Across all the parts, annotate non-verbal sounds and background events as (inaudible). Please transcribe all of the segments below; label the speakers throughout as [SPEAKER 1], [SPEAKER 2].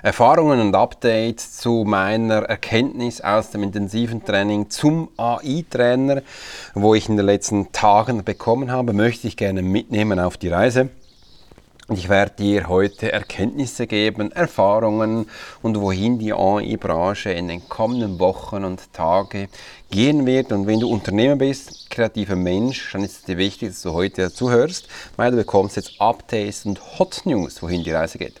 [SPEAKER 1] Erfahrungen und Updates zu meiner Erkenntnis aus dem intensiven Training zum AI-Trainer, wo ich in den letzten Tagen bekommen habe, möchte ich gerne mitnehmen auf die Reise. Ich werde dir heute Erkenntnisse geben, Erfahrungen und wohin die AI-Branche in den kommenden Wochen und Tagen gehen wird. Und wenn du Unternehmer bist, kreativer Mensch, dann ist es dir wichtig, dass du heute dazu hörst, weil du bekommst jetzt Updates und Hot News, wohin die Reise geht.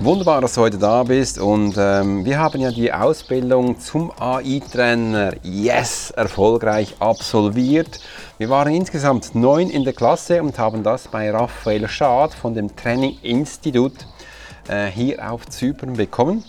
[SPEAKER 1] Wunderbar, dass du heute da bist und ähm, wir haben ja die Ausbildung zum AI-Trainer Yes erfolgreich absolviert. Wir waren insgesamt neun in der Klasse und haben das bei Raphael Schad von dem Training Institut äh, hier auf Zypern bekommen.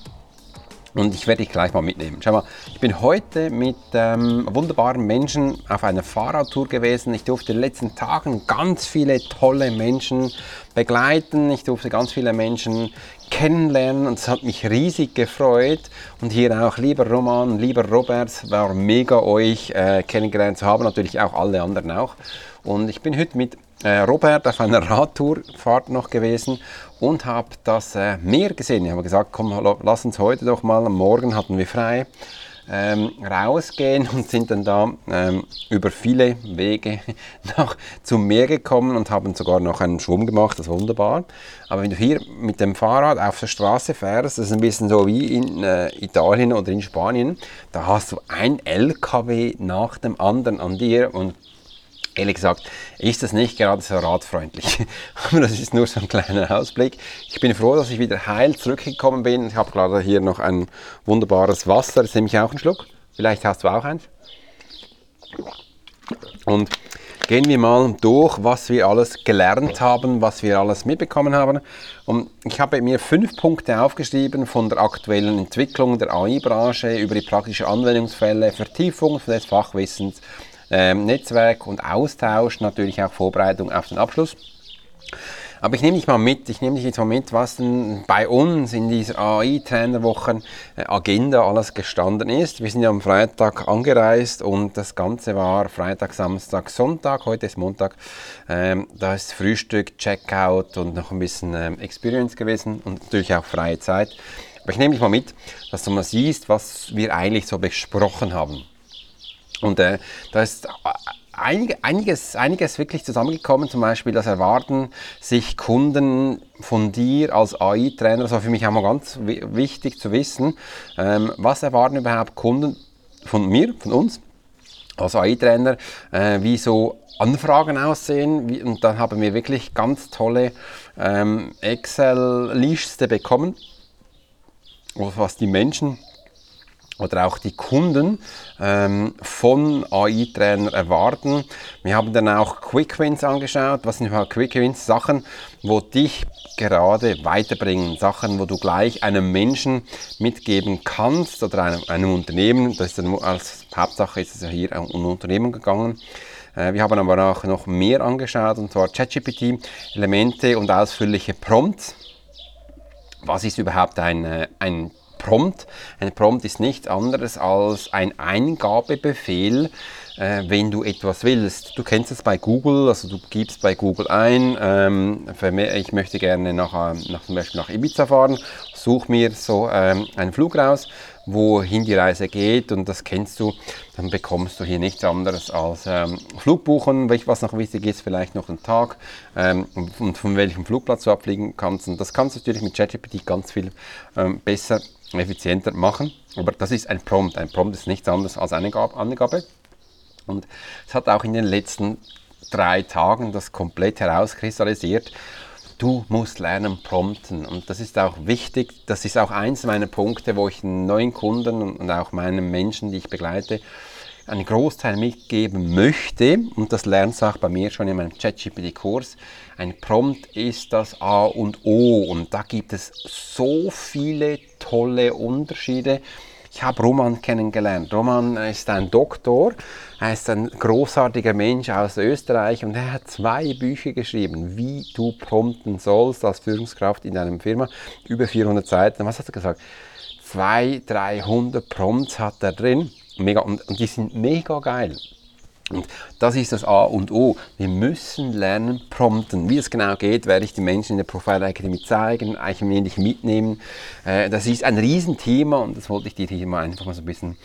[SPEAKER 1] Und ich werde dich gleich mal mitnehmen. Schau mal, ich bin heute mit ähm, wunderbaren Menschen auf einer Fahrradtour gewesen. Ich durfte in den letzten Tagen ganz viele tolle Menschen begleiten. Ich durfte ganz viele Menschen kennenlernen und es hat mich riesig gefreut. Und hier auch lieber Roman, lieber Robert, war mega euch äh, kennengelernt zu haben, natürlich auch alle anderen auch. Und ich bin heute mit äh, Robert auf einer Radtourfahrt noch gewesen und habe das äh, Meer gesehen. Ich habe gesagt, komm, lass uns heute doch mal, Morgen hatten wir frei, ähm, rausgehen und sind dann da ähm, über viele Wege (laughs) nach zum Meer gekommen und haben sogar noch einen Schwumm gemacht, das ist wunderbar. Aber wenn du hier mit dem Fahrrad auf der Straße fährst, das ist ein bisschen so wie in äh, Italien oder in Spanien, da hast du ein LKW nach dem anderen an dir und Ehrlich gesagt ist das nicht gerade so radfreundlich. (laughs) Aber das ist nur so ein kleiner Ausblick. Ich bin froh, dass ich wieder heil zurückgekommen bin. Ich habe gerade hier noch ein wunderbares Wasser. Jetzt nehme ich auch einen Schluck. Vielleicht hast du auch eins. Und gehen wir mal durch, was wir alles gelernt haben, was wir alles mitbekommen haben. Und ich habe mir fünf Punkte aufgeschrieben von der aktuellen Entwicklung der AI-Branche über die praktischen Anwendungsfälle, Vertiefung des Fachwissens ähm, Netzwerk und Austausch, natürlich auch Vorbereitung auf den Abschluss. Aber ich nehme dich mal mit, ich nehme dich jetzt mal mit, was denn bei uns in dieser AI-Trainerwochen äh, Agenda alles gestanden ist. Wir sind ja am Freitag angereist und das Ganze war Freitag, Samstag, Sonntag, heute ist Montag. Ähm, da ist Frühstück, Checkout und noch ein bisschen ähm, Experience gewesen und natürlich auch freie Zeit. Aber ich nehme dich mal mit, dass du mal siehst, was wir eigentlich so besprochen haben. Und äh, da ist einig, einiges, einiges wirklich zusammengekommen, zum Beispiel das Erwarten sich Kunden von dir als AI-Trainer, das war für mich auch mal ganz wichtig zu wissen, ähm, was erwarten überhaupt Kunden von mir, von uns als AI-Trainer, äh, wie so Anfragen aussehen. Wie, und dann haben wir wirklich ganz tolle ähm, Excel-Liste bekommen, was die Menschen oder auch die Kunden ähm, von AI-Trainer erwarten. Wir haben dann auch Quick Wins angeschaut. Was sind Quick Wins? Sachen, wo dich gerade weiterbringen. Sachen, wo du gleich einem Menschen mitgeben kannst oder einem, einem Unternehmen. Das ist dann als Hauptsache ist es ja hier um Unternehmen gegangen. Äh, wir haben aber auch noch mehr angeschaut, und zwar ChatGPT, Elemente und ausführliche Prompts. Was ist überhaupt ein, äh, ein Prompt. Ein Prompt ist nichts anderes als ein Eingabebefehl, äh, wenn du etwas willst. Du kennst es bei Google, also du gibst bei Google ein, ähm, ich möchte gerne nach, äh, nach, zum Beispiel nach Ibiza fahren, such mir so ähm, einen Flug raus, wohin die Reise geht und das kennst du, dann bekommst du hier nichts anderes als ähm, Flugbuchen, was noch wichtig ist, vielleicht noch einen Tag ähm, und von welchem Flugplatz du abfliegen kannst. Und das kannst du natürlich mit ChatGPT ganz viel ähm, besser effizienter machen. Aber das ist ein Prompt. Ein Prompt ist nichts anderes als eine Angabe. Und es hat auch in den letzten drei Tagen das komplett herauskristallisiert. Du musst lernen prompten und das ist auch wichtig. Das ist auch eins meiner Punkte, wo ich neuen Kunden und auch meinen Menschen, die ich begleite, einen Großteil mitgeben möchte, und das lernst du auch bei mir schon in meinem ChatGPT-Kurs, ein Prompt ist das A und O und da gibt es so viele tolle Unterschiede. Ich habe Roman kennengelernt. Roman ist ein Doktor, er ist ein großartiger Mensch aus Österreich und er hat zwei Bücher geschrieben, wie du prompten sollst als Führungskraft in deiner Firma. Über 400 Seiten. Was hat er gesagt? 200, 300 Prompts hat er drin. Mega, und, und die sind mega geil. Und das ist das A und O. Wir müssen lernen, prompten. Wie es genau geht, werde ich den Menschen in der Profile Academy zeigen, ein wenig mitnehmen. Äh, das ist ein Riesenthema und das wollte ich dir hier mal einfach mal so ein bisschen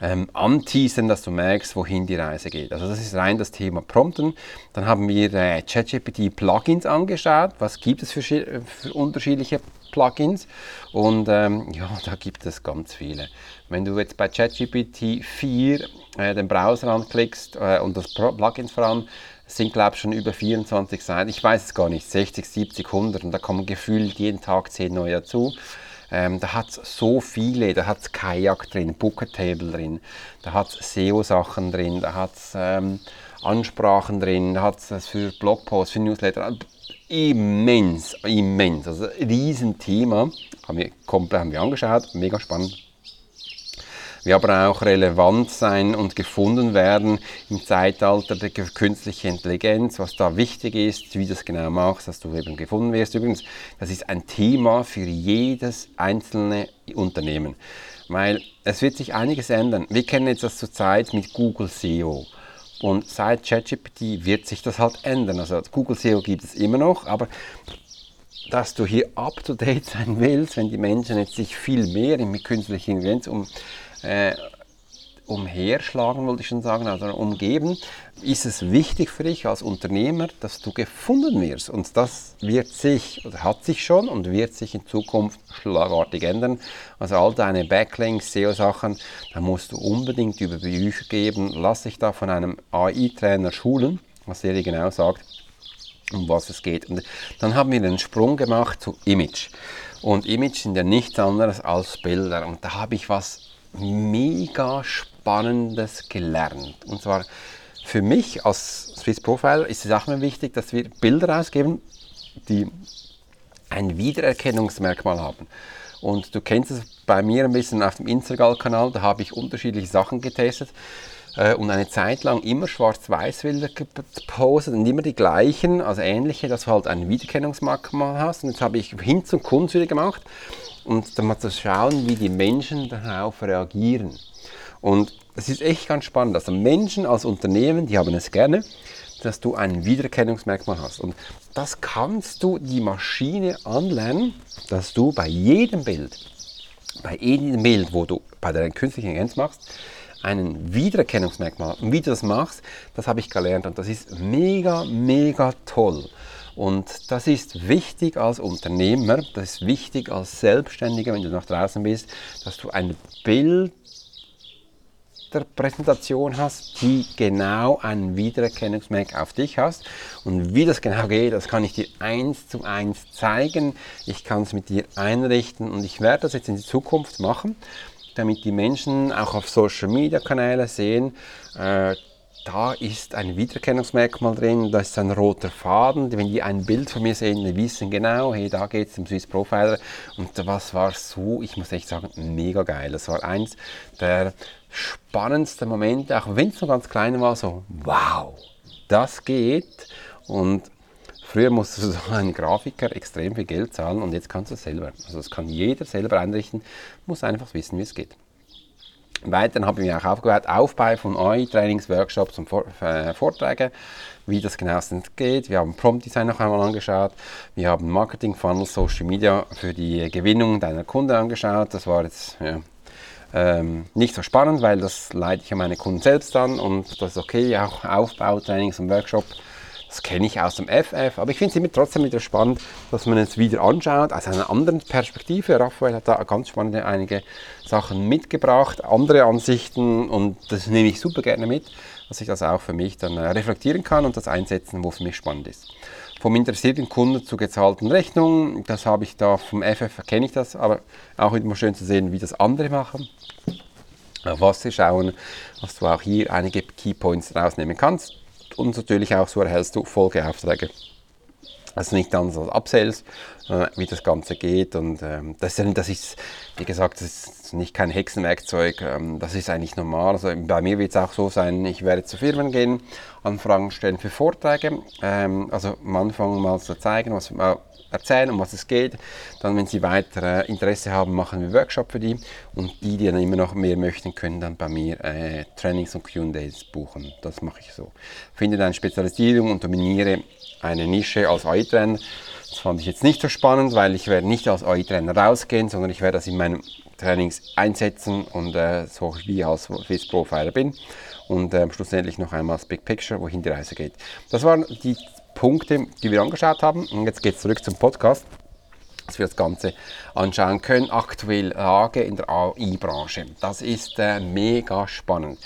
[SPEAKER 1] ähm, anteasern, dass du merkst, wohin die Reise geht. Also das ist rein das Thema Prompten. Dann haben wir äh, ChatGPT Plugins angeschaut. Was gibt es für, für unterschiedliche Plugins? Und ähm, ja, (laughs) da gibt es ganz viele. Wenn du jetzt bei ChatGPT 4 äh, den Browser anklickst äh, und das Plugin voran, sind glaube ich schon über 24 Seiten. Ich weiß es gar nicht, 60, 70, 100 und da kommen gefühlt jeden Tag 10 neue dazu. Ähm, da hat es so viele, da hat es Kajak drin, Booker Table drin, da hat es SEO-Sachen drin, da hat es ähm, Ansprachen drin, da hat es für Blogposts, für Newsletter, immens, immens, also ein Riesenthema, haben wir, komplett haben wir angeschaut, mega spannend wie aber auch relevant sein und gefunden werden im Zeitalter der künstlichen Intelligenz, was da wichtig ist, wie du das genau machst, dass du eben gefunden wirst. Übrigens, das ist ein Thema für jedes einzelne Unternehmen, weil es wird sich einiges ändern. Wir kennen jetzt das zurzeit mit Google SEO. Und seit ChatGPT wird sich das halt ändern. Also Google SEO gibt es immer noch, aber dass du hier up to date sein willst, wenn die Menschen jetzt sich viel mehr mit künstlicher Intelligenz um äh, umherschlagen, wollte ich schon sagen, also umgeben, ist es wichtig für dich als Unternehmer, dass du gefunden wirst. Und das wird sich, oder hat sich schon und wird sich in Zukunft schlagartig ändern. Also all deine Backlinks, SEO-Sachen, da musst du unbedingt über Bücher geben. Lass dich da von einem AI-Trainer schulen, was er dir genau sagt, um was es geht. Und dann haben wir den Sprung gemacht zu Image. Und Image sind ja nichts anderes als Bilder. Und da habe ich was mega Spannendes gelernt. Und zwar für mich als Swiss Profile ist es auch immer wichtig, dass wir Bilder ausgeben, die ein Wiedererkennungsmerkmal haben. Und du kennst es bei mir ein bisschen auf dem Instagram-Kanal, da habe ich unterschiedliche Sachen getestet äh, und eine Zeit lang immer Schwarz-Weiß-Bilder gepostet und immer die gleichen, also ähnliche, dass du halt ein Wiedererkennungsmerkmal hast. Und jetzt habe ich hin zum Kunst wieder gemacht und dann mal zu schauen, wie die Menschen darauf reagieren. Und es ist echt ganz spannend. Also Menschen als Unternehmen, die haben es gerne, dass du ein Wiedererkennungsmerkmal hast. Und das kannst du die Maschine anlernen, dass du bei jedem Bild, bei jedem Bild, wo du bei der künstlichen Intelligenz machst, einen Wiedererkennungsmerkmal. Und wie du das machst, das habe ich gelernt und das ist mega, mega toll. Und das ist wichtig als Unternehmer, das ist wichtig als Selbstständiger, wenn du nach draußen bist, dass du ein Bild der Präsentation hast, die genau einen Wiedererkennungsmerk auf dich hast. Und wie das genau geht, das kann ich dir eins zu eins zeigen. Ich kann es mit dir einrichten und ich werde das jetzt in die Zukunft machen, damit die Menschen auch auf Social Media Kanäle sehen, äh, da ist ein Wiedererkennungsmerkmal drin, da ist ein roter Faden. Wenn die ein Bild von mir sehen, die wissen genau, hey, da geht es um Swiss Profiler. Und was war so, ich muss echt sagen, mega geil. Das war eins der spannendsten Momente, auch wenn es noch ganz klein war, so, wow, das geht. Und früher musste (laughs) so ein Grafiker extrem viel Geld zahlen und jetzt kannst du es selber. Also das kann jeder selber einrichten, muss einfach wissen, wie es geht. Weiter habe ich mich auch aufgebaut, Aufbau von AI-Trainings, Workshops und äh, Vorträgen, wie das genau geht. Wir haben Prompt Design noch einmal angeschaut. Wir haben Marketing Funnel, Social Media für die Gewinnung deiner Kunden angeschaut. Das war jetzt ja, ähm, nicht so spannend, weil das leite ich an meine Kunden selbst an und das ist okay, auch Aufbautrainings und Workshops das kenne ich aus dem FF, aber ich finde es immer trotzdem wieder spannend, dass man es wieder anschaut, aus einer anderen Perspektive. Raphael hat da ganz spannende einige Sachen mitgebracht, andere Ansichten und das nehme ich super gerne mit. dass ich das auch für mich dann äh, reflektieren kann und das einsetzen, wo für mich spannend ist. Vom interessierten Kunden zu gezahlten Rechnungen, das habe ich da vom FF, kenne ich das, aber auch immer schön zu sehen, wie das andere machen auf was sie schauen, dass du auch hier einige Keypoints rausnehmen kannst und natürlich auch so erhältst du Folgeaufträge. Also nicht anders als Upsells, äh, wie das Ganze geht. Und ähm, das, ist, das ist, wie gesagt, das ist nicht kein Hexenwerkzeug. Ähm, das ist eigentlich normal. Also bei mir wird es auch so sein, ich werde zu Firmen gehen, Anfragen stellen für Vorträge. Ähm, also am Anfang mal zu zeigen, was, äh, erzählen, um was es geht. Dann, wenn sie weiter Interesse haben, machen wir Workshop für die. Und die, die dann immer noch mehr möchten, können dann bei mir äh, Trainings und Q&As buchen. Das mache ich so. Finde eine Spezialisierung und dominiere eine Nische als AI-Trainer. Das fand ich jetzt nicht so spannend, weil ich werde nicht als AI-Trainer rausgehen, sondern ich werde das in meinen Trainings einsetzen und äh, so wie als Swiss Profiler bin und äh, schlussendlich noch einmal das Big Picture, wohin die Reise geht. Das waren die Punkte, die wir angeschaut haben. Und jetzt geht es zurück zum Podcast, dass wir das Ganze anschauen können. Aktuell Lage in der AI-Branche. Das ist äh, mega spannend.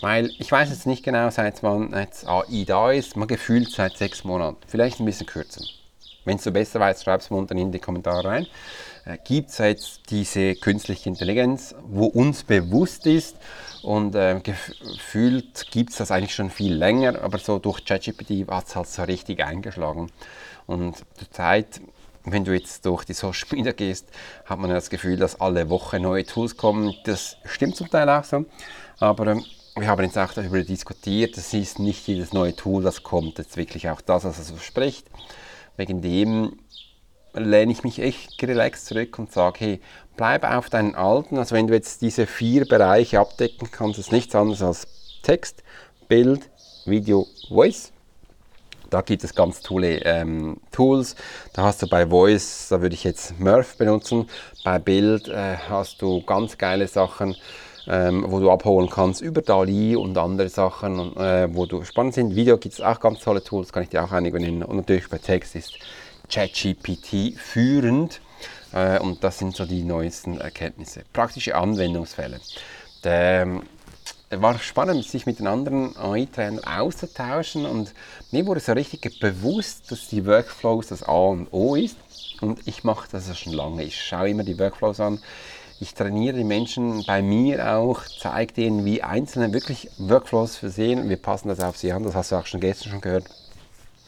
[SPEAKER 1] Weil ich weiß jetzt nicht genau, seit wann jetzt AI da ist. Man gefühlt seit sechs Monaten. Vielleicht ein bisschen kürzer. Wenn du besser weißt, schreib es mir unten in die Kommentare rein. Äh, Gibt es jetzt diese künstliche Intelligenz, wo uns bewusst ist, und äh, gefühlt gibt es das eigentlich schon viel länger, aber so durch ChatGPT hat es halt so richtig eingeschlagen. Und zur Zeit, wenn du jetzt durch die Social Media gehst, hat man das Gefühl, dass alle Woche neue Tools kommen. Das stimmt zum Teil auch so, aber ähm, wir haben jetzt auch darüber diskutiert, es ist nicht jedes neue Tool, das kommt, jetzt wirklich auch das, was es verspricht. Wegen dem lehne ich mich echt relaxed zurück und sage, hey, bleib auf deinen alten, also wenn du jetzt diese vier Bereiche abdecken kannst, ist nichts anderes als Text, Bild, Video, Voice. Da gibt es ganz tolle ähm, Tools. Da hast du bei Voice, da würde ich jetzt Murph benutzen. Bei Bild äh, hast du ganz geile Sachen, ähm, wo du abholen kannst über DALI und andere Sachen, äh, wo du spannend sind. Video gibt es auch ganz tolle Tools, kann ich dir auch einige nennen. Und natürlich bei Text ist ChatGPT führend. Äh, und das sind so die neuesten Erkenntnisse. Praktische Anwendungsfälle. Der, ähm, war spannend, sich mit den anderen AI-Trainern auszutauschen und mir wurde so richtig bewusst, dass die Workflows das A und O ist und ich mache das schon lange. Ich schaue immer die Workflows an. Ich trainiere die Menschen bei mir auch, zeige denen, wie einzelne wirklich Workflows versehen. Wir passen das auf sie an, das hast du auch schon gestern schon gehört.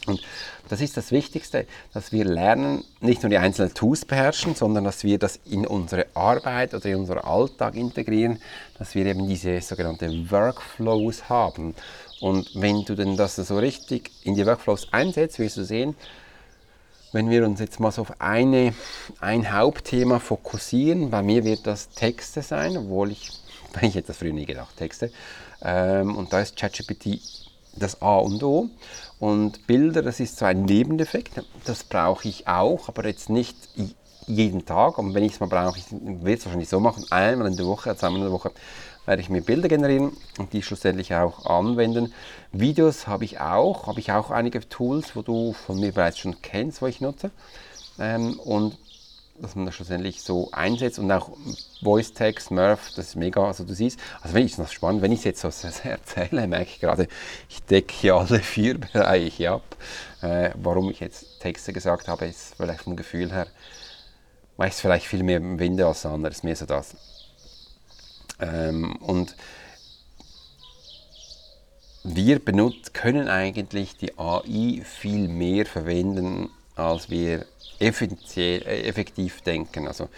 [SPEAKER 1] Und das ist das Wichtigste, dass wir lernen, nicht nur die einzelnen Tools beherrschen, sondern dass wir das in unsere Arbeit oder in unseren Alltag integrieren, dass wir eben diese sogenannten Workflows haben. Und wenn du denn das so richtig in die Workflows einsetzt, wirst du sehen, wenn wir uns jetzt mal so auf eine, ein Hauptthema fokussieren, bei mir wird das Texte sein, obwohl ich, (laughs) ich hätte das früher nie gedacht, Texte. Ähm, und da ist ChatGPT das A und O. Und Bilder, das ist so ein Nebeneffekt, das brauche ich auch, aber jetzt nicht jeden Tag. Und wenn ich es mal brauche, ich werde es wahrscheinlich so machen, einmal in der Woche, zweimal in der Woche werde ich mir Bilder generieren und die schlussendlich auch anwenden. Videos habe ich auch, habe ich auch einige Tools, wo du von mir bereits schon kennst, wo ich nutze. Ähm, und dass man das schlussendlich so einsetzt und auch Voice Text, Murph, das ist mega. Also du siehst, also wenn ich es spannend, wenn ich es jetzt so (laughs) erzähle, merke ich gerade, ich decke alle vier (laughs) Bereiche ab. Äh, warum ich jetzt Texte gesagt habe, ist vielleicht vom Gefühl her, weil ich es vielleicht viel mehr im Winde als anderes, mehr so das. Ähm, und wir benutzt, können eigentlich die AI viel mehr verwenden, als wir effektiv denken. Also,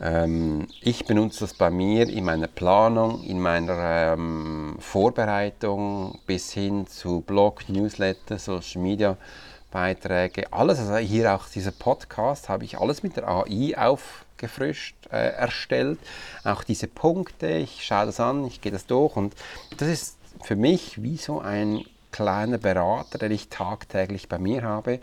[SPEAKER 1] ähm, ich benutze das bei mir in meiner Planung, in meiner ähm, Vorbereitung bis hin zu Blog, Newsletter, Social Media Beiträge, alles, also hier auch dieser Podcast, habe ich alles mit der AI aufgefrischt äh, erstellt. Auch diese Punkte, ich schaue das an, ich gehe das durch und das ist für mich wie so ein kleiner Berater, den ich tagtäglich bei mir habe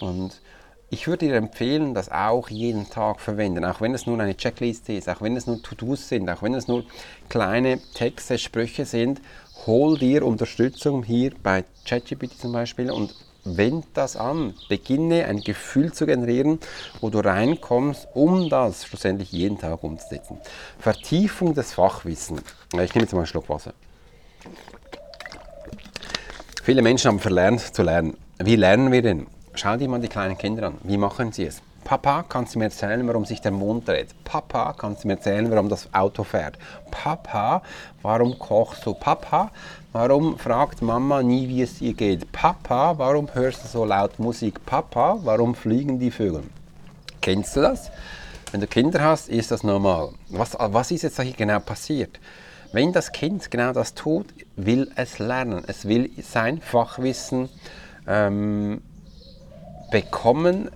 [SPEAKER 1] und ich würde dir empfehlen, das auch jeden Tag verwenden, auch wenn es nur eine Checkliste ist, auch wenn es nur To-Dos sind, auch wenn es nur kleine Texte, Sprüche sind. Hol dir Unterstützung hier bei ChatGPT zum Beispiel und wend das an. Beginne ein Gefühl zu generieren, wo du reinkommst, um das schlussendlich jeden Tag umzusetzen. Vertiefung des Fachwissens. Ich nehme jetzt mal einen Schluck Wasser. Viele Menschen haben verlernt zu lernen. Wie lernen wir denn? Schau dir mal die kleinen Kinder an. Wie machen sie es? Papa, kannst du mir erzählen, warum sich der Mond dreht? Papa, kannst du mir erzählen, warum das Auto fährt? Papa, warum kochst du? Papa, warum fragt Mama nie, wie es ihr geht? Papa, warum hörst du so laut Musik? Papa, warum fliegen die Vögel? Kennst du das? Wenn du Kinder hast, ist das normal. Was, was ist jetzt hier genau passiert? Wenn das Kind genau das tut, will es lernen. Es will sein Fachwissen ähm, bekommen,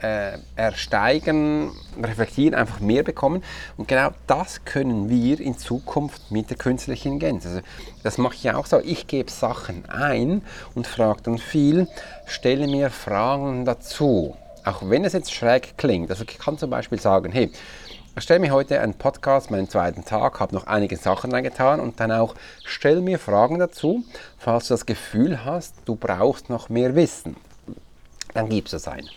[SPEAKER 1] äh, ersteigen, reflektieren, einfach mehr bekommen. Und genau das können wir in Zukunft mit der künstlichen Intelligenz. Also das mache ich auch so. Ich gebe Sachen ein und frage dann viel, stelle mir Fragen dazu. Auch wenn es jetzt schräg klingt. Also ich kann zum Beispiel sagen, hey, stelle mir heute einen Podcast, meinen zweiten Tag, habe noch einige Sachen reingetan und dann auch stell mir Fragen dazu, falls du das Gefühl hast, du brauchst noch mehr Wissen. Dann gibst es ein.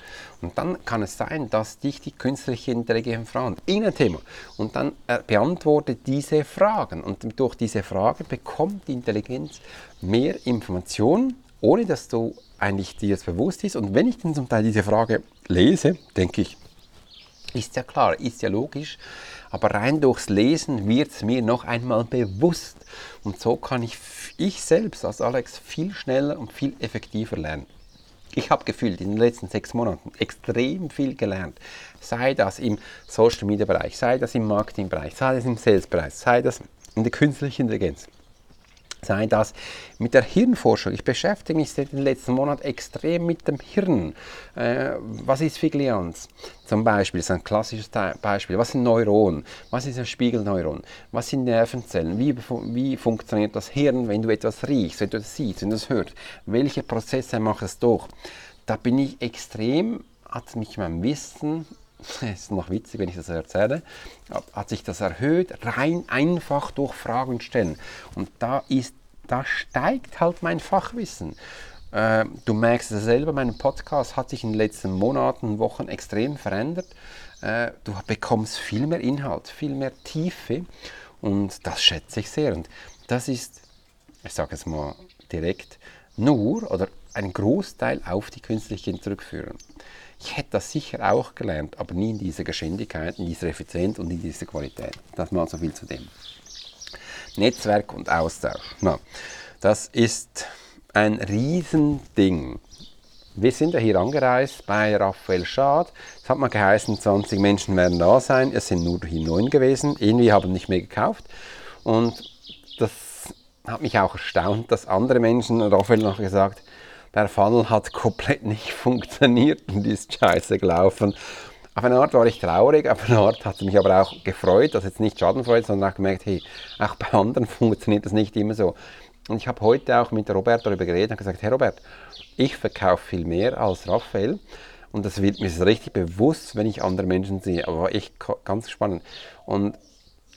[SPEAKER 1] Und dann kann es sein, dass dich die künstliche Intelligenz fragt, irgendein Thema. Und dann äh, beantwortet diese Fragen. Und durch diese Fragen bekommt die Intelligenz mehr Informationen, ohne dass du eigentlich dir das bewusst ist. Und wenn ich dann zum Teil diese Frage lese, denke ich, ist ja klar, ist ja logisch, aber rein durchs Lesen wird es mir noch einmal bewusst. Und so kann ich, ich selbst als Alex viel schneller und viel effektiver lernen. Ich habe gefühlt in den letzten sechs Monaten extrem viel gelernt. Sei das im Social Media Bereich, sei das im Marketing Bereich, sei das im Sales Bereich, sei das in der künstlichen Intelligenz sei das mit der Hirnforschung. Ich beschäftige mich seit dem letzten Monat extrem mit dem Hirn. Äh, was ist Figlianz? Zum Beispiel, das ist ein klassisches Beispiel. Was sind Neuronen? Was ist ein Spiegelneuron? Was sind Nervenzellen? Wie, wie funktioniert das Hirn, wenn du etwas riechst, wenn du es siehst, wenn du es hörst? Welche Prozesse macht es durch? Da bin ich extrem, hat mich mein Wissen (laughs) es ist noch witzig, wenn ich das erzähle, hat sich das erhöht, rein einfach durch Fragen stellen. Und da, ist, da steigt halt mein Fachwissen. Äh, du merkst es selber, mein Podcast hat sich in den letzten Monaten, Wochen extrem verändert. Äh, du bekommst viel mehr Inhalt, viel mehr Tiefe und das schätze ich sehr. Und das ist, ich sage es mal direkt, nur oder ein Großteil auf die künstliche zurückführen. Ich hätte das sicher auch gelernt, aber nie in dieser Geschwindigkeit, in dieser Effizienz und in dieser Qualität. Das mal so viel zu dem. Netzwerk und Austausch. Na, das ist ein Riesending. Wir sind ja hier angereist bei Raphael Schad. Es hat mal geheißen, 20 Menschen werden da sein. Es sind nur hier neun gewesen. Irgendwie haben nicht mehr gekauft. Und das hat mich auch erstaunt, dass andere Menschen, Raphael noch gesagt, der Funnel hat komplett nicht (laughs) funktioniert und ist scheiße gelaufen. Auf eine Art war ich traurig, auf eine Art hat es mich aber auch gefreut, dass jetzt nicht Schadenfreude, sondern auch gemerkt, hey, auch bei anderen (laughs) funktioniert das nicht immer so. Und ich habe heute auch mit Robert darüber geredet und gesagt, Herr Robert, ich verkaufe viel mehr als Raphael und das wird mir richtig bewusst, wenn ich andere Menschen sehe. Aber echt ganz spannend. Und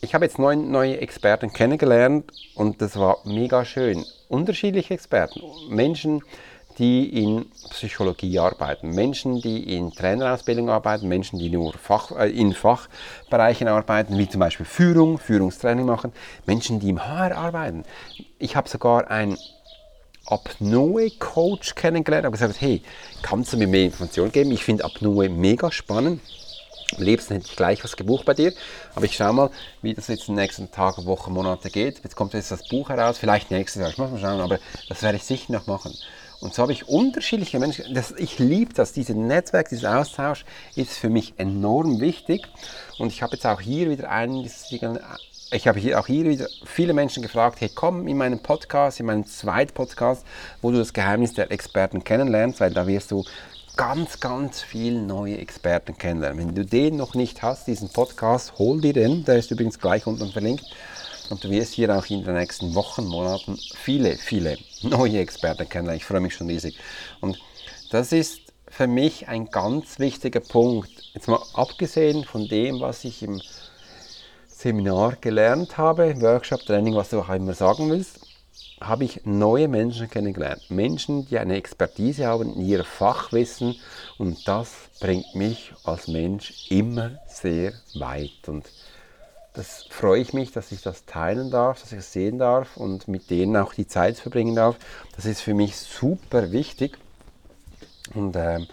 [SPEAKER 1] ich habe jetzt neun neue Experten kennengelernt und das war mega schön. Unterschiedliche Experten, Menschen, die in Psychologie arbeiten, Menschen, die in Trainerausbildung arbeiten, Menschen, die nur Fach, äh, in Fachbereichen arbeiten, wie zum Beispiel Führung, Führungstraining machen, Menschen, die im HR arbeiten. Ich habe sogar einen Apnoe-Coach kennengelernt, habe gesagt, hey, kannst du mir mehr Informationen geben? Ich finde Apnoe mega spannend. Am liebsten hätte ich gleich was gebucht bei dir, aber ich schaue mal, wie das jetzt in den nächsten Tagen, Wochen, Monate geht. Jetzt kommt jetzt das Buch heraus, vielleicht nächstes Jahr, ich muss mal schauen, aber das werde ich sicher noch machen. Und so habe ich unterschiedliche Menschen. Das, ich liebe das, dieses Netzwerk, dieser Austausch ist für mich enorm wichtig. Und ich habe jetzt auch hier wieder einen, ich habe hier auch hier wieder viele Menschen gefragt, hey, komm in meinen Podcast, in meinen zweiten Podcast, wo du das Geheimnis der Experten kennenlernst, weil da wirst du ganz, ganz viele neue Experten kennenlernen. Wenn du den noch nicht hast, diesen Podcast, hol dir den, der ist übrigens gleich unten verlinkt. Und du wirst hier auch in den nächsten Wochen, Monaten viele, viele neue Experten kennenlernen. Ich freue mich schon riesig. Und das ist für mich ein ganz wichtiger Punkt. Jetzt mal abgesehen von dem, was ich im Seminar gelernt habe, Workshop, Training, was du auch immer sagen willst, habe ich neue Menschen kennengelernt. Menschen, die eine Expertise haben in ihr Fachwissen und das bringt mich als Mensch immer sehr weit. Und das freue ich mich, dass ich das teilen darf, dass ich es sehen darf und mit denen auch die Zeit verbringen darf. Das ist für mich super wichtig und ähm,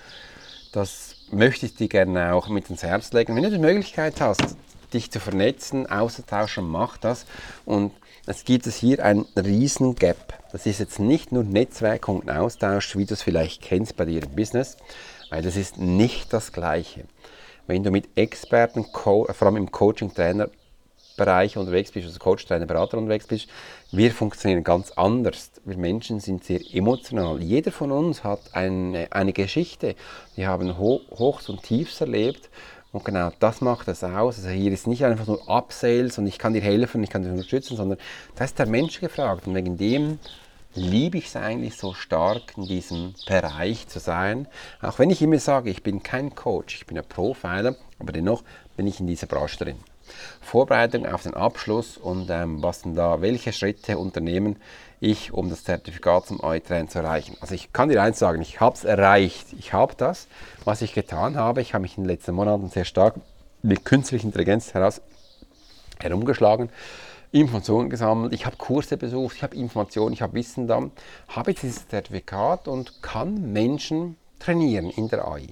[SPEAKER 1] das möchte ich dir gerne auch mit ins Herz legen. Wenn du die Möglichkeit hast, dich zu vernetzen, auszutauschen, mach das. Und es gibt es hier einen riesen Gap. Das ist jetzt nicht nur Netzwerk und Austausch, wie du es vielleicht kennst bei dir im Business, weil das ist nicht das Gleiche. Wenn du mit Experten, vor allem im Coaching-Trainer, Bereich unterwegs bist, also Coach, Trainer, Berater unterwegs bist, wir funktionieren ganz anders. Wir Menschen sind sehr emotional. Jeder von uns hat eine, eine Geschichte. Wir haben Ho Hochs und Tiefs erlebt und genau das macht es aus. Also hier ist nicht einfach nur Upsales und ich kann dir helfen, ich kann dich unterstützen, sondern da ist der Mensch gefragt. Und wegen dem liebe ich es eigentlich so stark, in diesem Bereich zu sein. Auch wenn ich immer sage, ich bin kein Coach, ich bin ein Profiler, aber dennoch bin ich in dieser Branche drin. Vorbereitung auf den Abschluss und ähm, was denn da, welche Schritte unternehmen ich, um das Zertifikat zum AI-Trainer zu erreichen. Also ich kann dir eins sagen, ich habe es erreicht. Ich habe das, was ich getan habe. Ich habe mich in den letzten Monaten sehr stark mit künstlicher Intelligenz heraus herumgeschlagen, Informationen gesammelt, ich habe Kurse besucht, ich habe Informationen, ich habe Wissen da, habe dieses Zertifikat und kann Menschen trainieren in der AI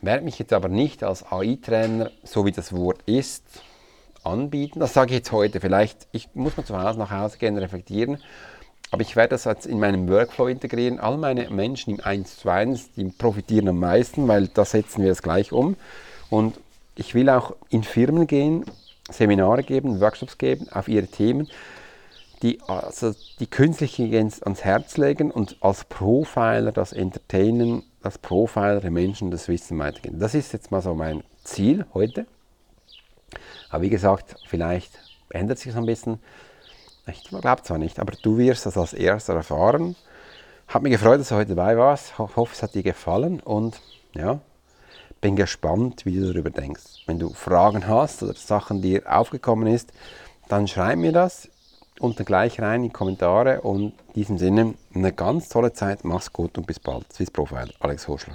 [SPEAKER 1] werde mich jetzt aber nicht als AI-Trainer, so wie das Wort ist, anbieten. Das sage ich jetzt heute. Vielleicht, ich muss mal zu Hause nach Hause gehen, reflektieren. Aber ich werde das jetzt in meinem Workflow integrieren. All meine Menschen im 1 zu 1, die profitieren am meisten, weil da setzen wir es gleich um. Und ich will auch in Firmen gehen, Seminare geben, Workshops geben auf ihre Themen, die also die künstliche Intelligenz ans Herz legen und als Profiler das Entertainen als Profiler der Menschen das Wissen weitergeben. Das ist jetzt mal so mein Ziel heute. Aber wie gesagt, vielleicht ändert sich es ein bisschen. Ich glaube zwar nicht, aber du wirst das als erster erfahren. Hat mich gefreut, dass du heute dabei warst. Ich hoffe, es hat dir gefallen und ja, bin gespannt, wie du darüber denkst. Wenn du Fragen hast oder Sachen, die aufgekommen ist, dann schreib mir das unten gleich rein in die Kommentare und in diesem Sinne eine ganz tolle Zeit. Mach's gut und bis bald. Swiss Profiler, Alex Hoschler.